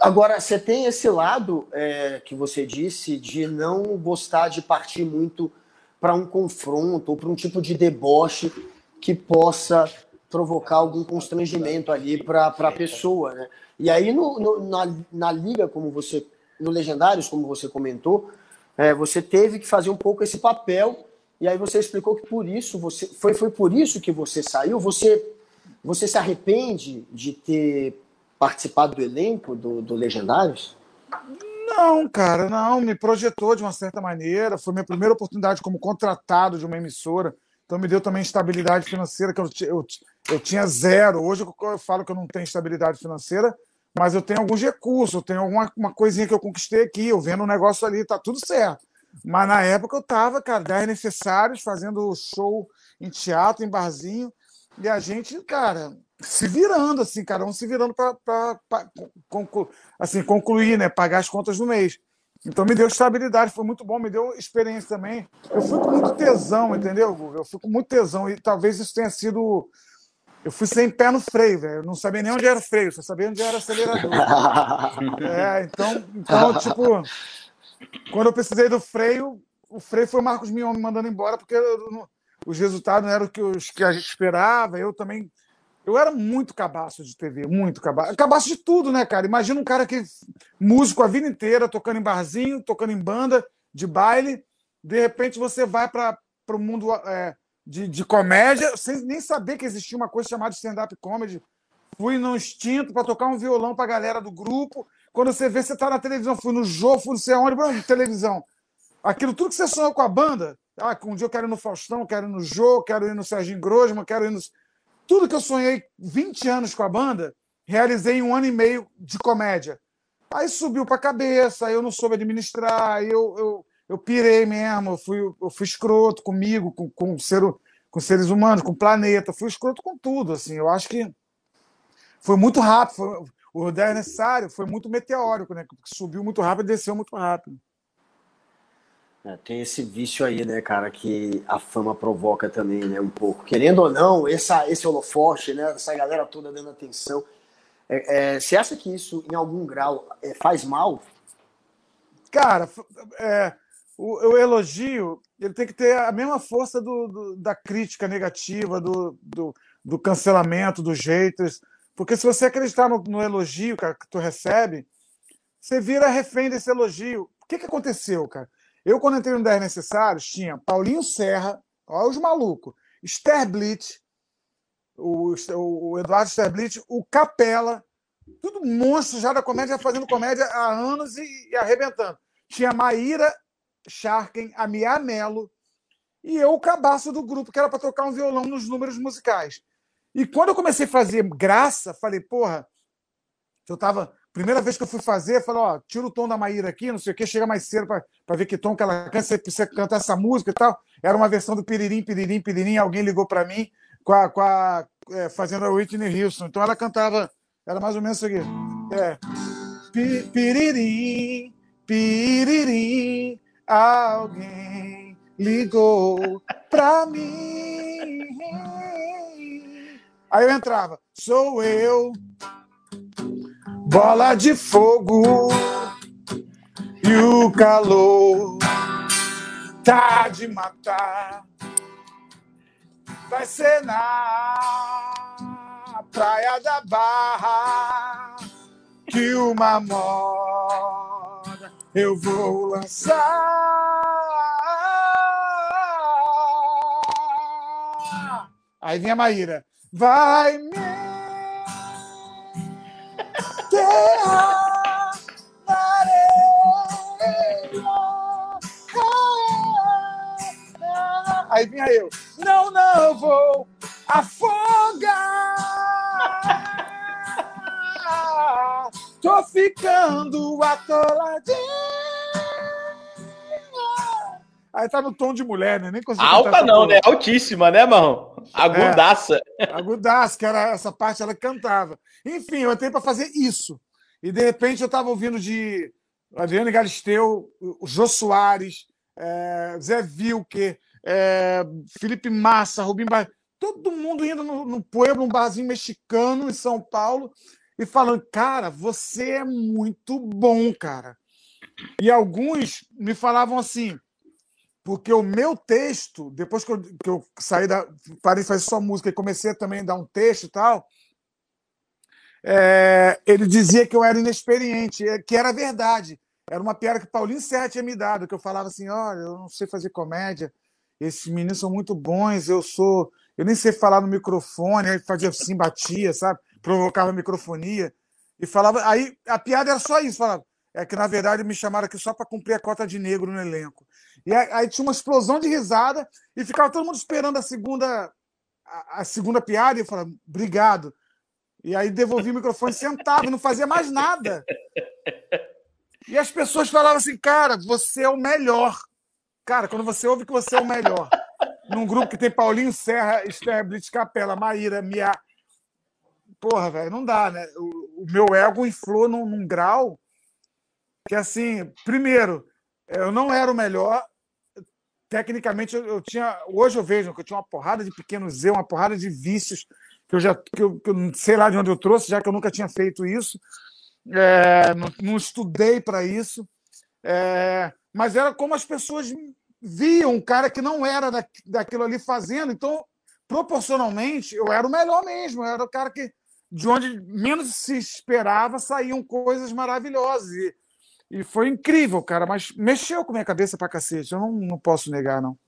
Agora, você tem esse lado é, que você disse de não gostar de partir muito para um confronto ou para um tipo de deboche que possa provocar algum constrangimento ali para a pessoa, né? E aí no, no, na, na liga, como você, no Legendários, como você comentou, é, você teve que fazer um pouco esse papel e aí você explicou que por isso você foi, foi por isso que você saiu. Você você se arrepende de ter participado do elenco do, do Legendários? Não, cara, não. Me projetou de uma certa maneira. Foi minha primeira oportunidade como contratado de uma emissora. Então me deu também estabilidade financeira, que eu, eu, eu tinha zero. Hoje eu falo que eu não tenho estabilidade financeira, mas eu tenho alguns recursos, eu tenho alguma uma coisinha que eu conquistei aqui, eu vendo um negócio ali, tá tudo certo. Mas na época eu tava, cara, 10 necessários, fazendo show em teatro, em barzinho, e a gente, cara, se virando, assim, cada um se virando para conclu, assim, concluir, né? Pagar as contas do mês. Então me deu estabilidade, foi muito bom, me deu experiência também. Eu fui com muito tesão, entendeu, Eu fui com muito tesão, e talvez isso tenha sido. Eu fui sem pé no freio, velho. Eu não sabia nem onde era o freio, só sabia onde era o acelerador. é, então, então, tipo, quando eu precisei do freio, o freio foi o Marcos Mion me mandando embora, porque eu, os resultados não eram os que a gente esperava. Eu também. Eu era muito cabaço de TV, muito cabaço. Cabaço de tudo, né, cara? Imagina um cara que músico a vida inteira, tocando em barzinho, tocando em banda, de baile. De repente você vai para o mundo é, de, de comédia, sem nem saber que existia uma coisa chamada stand-up comedy. Fui no instinto para tocar um violão para a galera do grupo. Quando você vê, você está na televisão. Fui no jogo, fui não sei aonde, televisão. Aquilo tudo que você sonhou com a banda, ah, um dia eu quero ir no Faustão, quero ir no Jô, quero ir no Serginho Grosman, quero ir no. Tudo que eu sonhei 20 anos com a banda, realizei em um ano e meio de comédia. Aí subiu para a cabeça, aí eu não soube administrar, eu, eu, eu pirei mesmo, eu fui, eu fui escroto comigo, com, com, ser, com seres humanos, com o planeta, fui escroto com tudo. assim. Eu acho que foi muito rápido, foi, o 10 necessário foi muito meteórico, né? Subiu muito rápido e desceu muito rápido. É, tem esse vício aí, né, cara, que a fama provoca também, né, um pouco. Querendo ou não, essa, esse holofote, né, essa galera toda dando atenção. É, é, você acha que isso, em algum grau, é, faz mal? Cara, é, o, o, elogio ele tem que ter a mesma força do, do, da crítica negativa, do, do, do, cancelamento, dos haters. Porque se você acreditar no, no elogio, cara, que tu recebe, você vira refém desse elogio. O que, que aconteceu, cara? Eu, quando entrei no 10 Necessários, tinha Paulinho Serra, olha os malucos, Sterblitz, o, o Eduardo Sterblitz, o Capela, tudo monstro já da comédia, fazendo comédia há anos e, e arrebentando. Tinha Maíra Sharken, a Mia Mello, e eu, o cabaço do grupo, que era para tocar um violão nos números musicais. E quando eu comecei a fazer graça, falei, porra, eu tava Primeira vez que eu fui fazer, falei, ó, tira o tom da Maíra aqui, não sei o quê, chega mais cedo para ver que tom que ela canta, você precisa cantar essa música e tal. Era uma versão do Piririm, Piririm, Piririm, alguém ligou para mim com a, com a é, fazendo a Whitney Houston. Então ela cantava, era mais ou menos isso aqui. É, Piririm, Piririm, alguém ligou para mim. Aí eu entrava, sou eu bola de fogo e o calor tá de matar. Vai ser na praia da Barra que uma moda eu vou lançar. Aí vem a Maíra. Vai me Aí vinha eu, não, não, vou afogar. Tô ficando atoladinha. Aí tá no tom de mulher, né? Nem consigo Alta não, né? Altíssima, né, Marrom? Agudaça. É, agudaça, que era essa parte ela cantava. Enfim, eu entrei para fazer isso. E de repente eu estava ouvindo de Adriano Galisteu, o Jô Soares, é, Zé Vilker, é, Felipe Massa, Rubim Bar... todo mundo indo no, no Pueblo, um barzinho mexicano em São Paulo. e falando, cara, você é muito bom, cara. E alguns me falavam assim, porque o meu texto, depois que eu, que eu saí da. parei de fazer só música e comecei também a dar um texto e tal, é, ele dizia que eu era inexperiente, é, que era verdade. Era uma piada que Paulinho Serra tinha me dado, que eu falava assim: olha, eu não sei fazer comédia, esses meninos são muito bons, eu sou. Eu nem sei falar no microfone, aí fazia assim, batia, sabe? Provocava microfonia. E falava. Aí a piada era só isso, falava. É que, na verdade, me chamaram aqui só para cumprir a cota de negro no elenco. E aí, aí, tinha uma explosão de risada e ficava todo mundo esperando a segunda, a, a segunda piada e eu falava, obrigado. E aí devolvi o microfone, sentava e não fazia mais nada. E as pessoas falavam assim, cara, você é o melhor. Cara, quando você ouve que você é o melhor. Num grupo que tem Paulinho Serra, Esther Blitz Capela, Maíra, Mia. Porra, velho, não dá, né? O, o meu ego inflou num, num grau que assim, primeiro, eu não era o melhor. Tecnicamente, eu, tinha. Hoje eu vejo que eu tinha uma porrada de pequenos erros, uma porrada de vícios que eu já que eu, que eu sei lá de onde eu trouxe, já que eu nunca tinha feito isso. É, não, não, estudei para isso. É, mas era como as pessoas viam um cara que não era da, daquilo ali fazendo. Então, proporcionalmente, eu era o melhor mesmo. Eu era o cara que, de onde menos se esperava, saíam coisas maravilhosas. E, e foi incrível, cara, mas mexeu com minha cabeça pra cacete, eu não, não posso negar, não.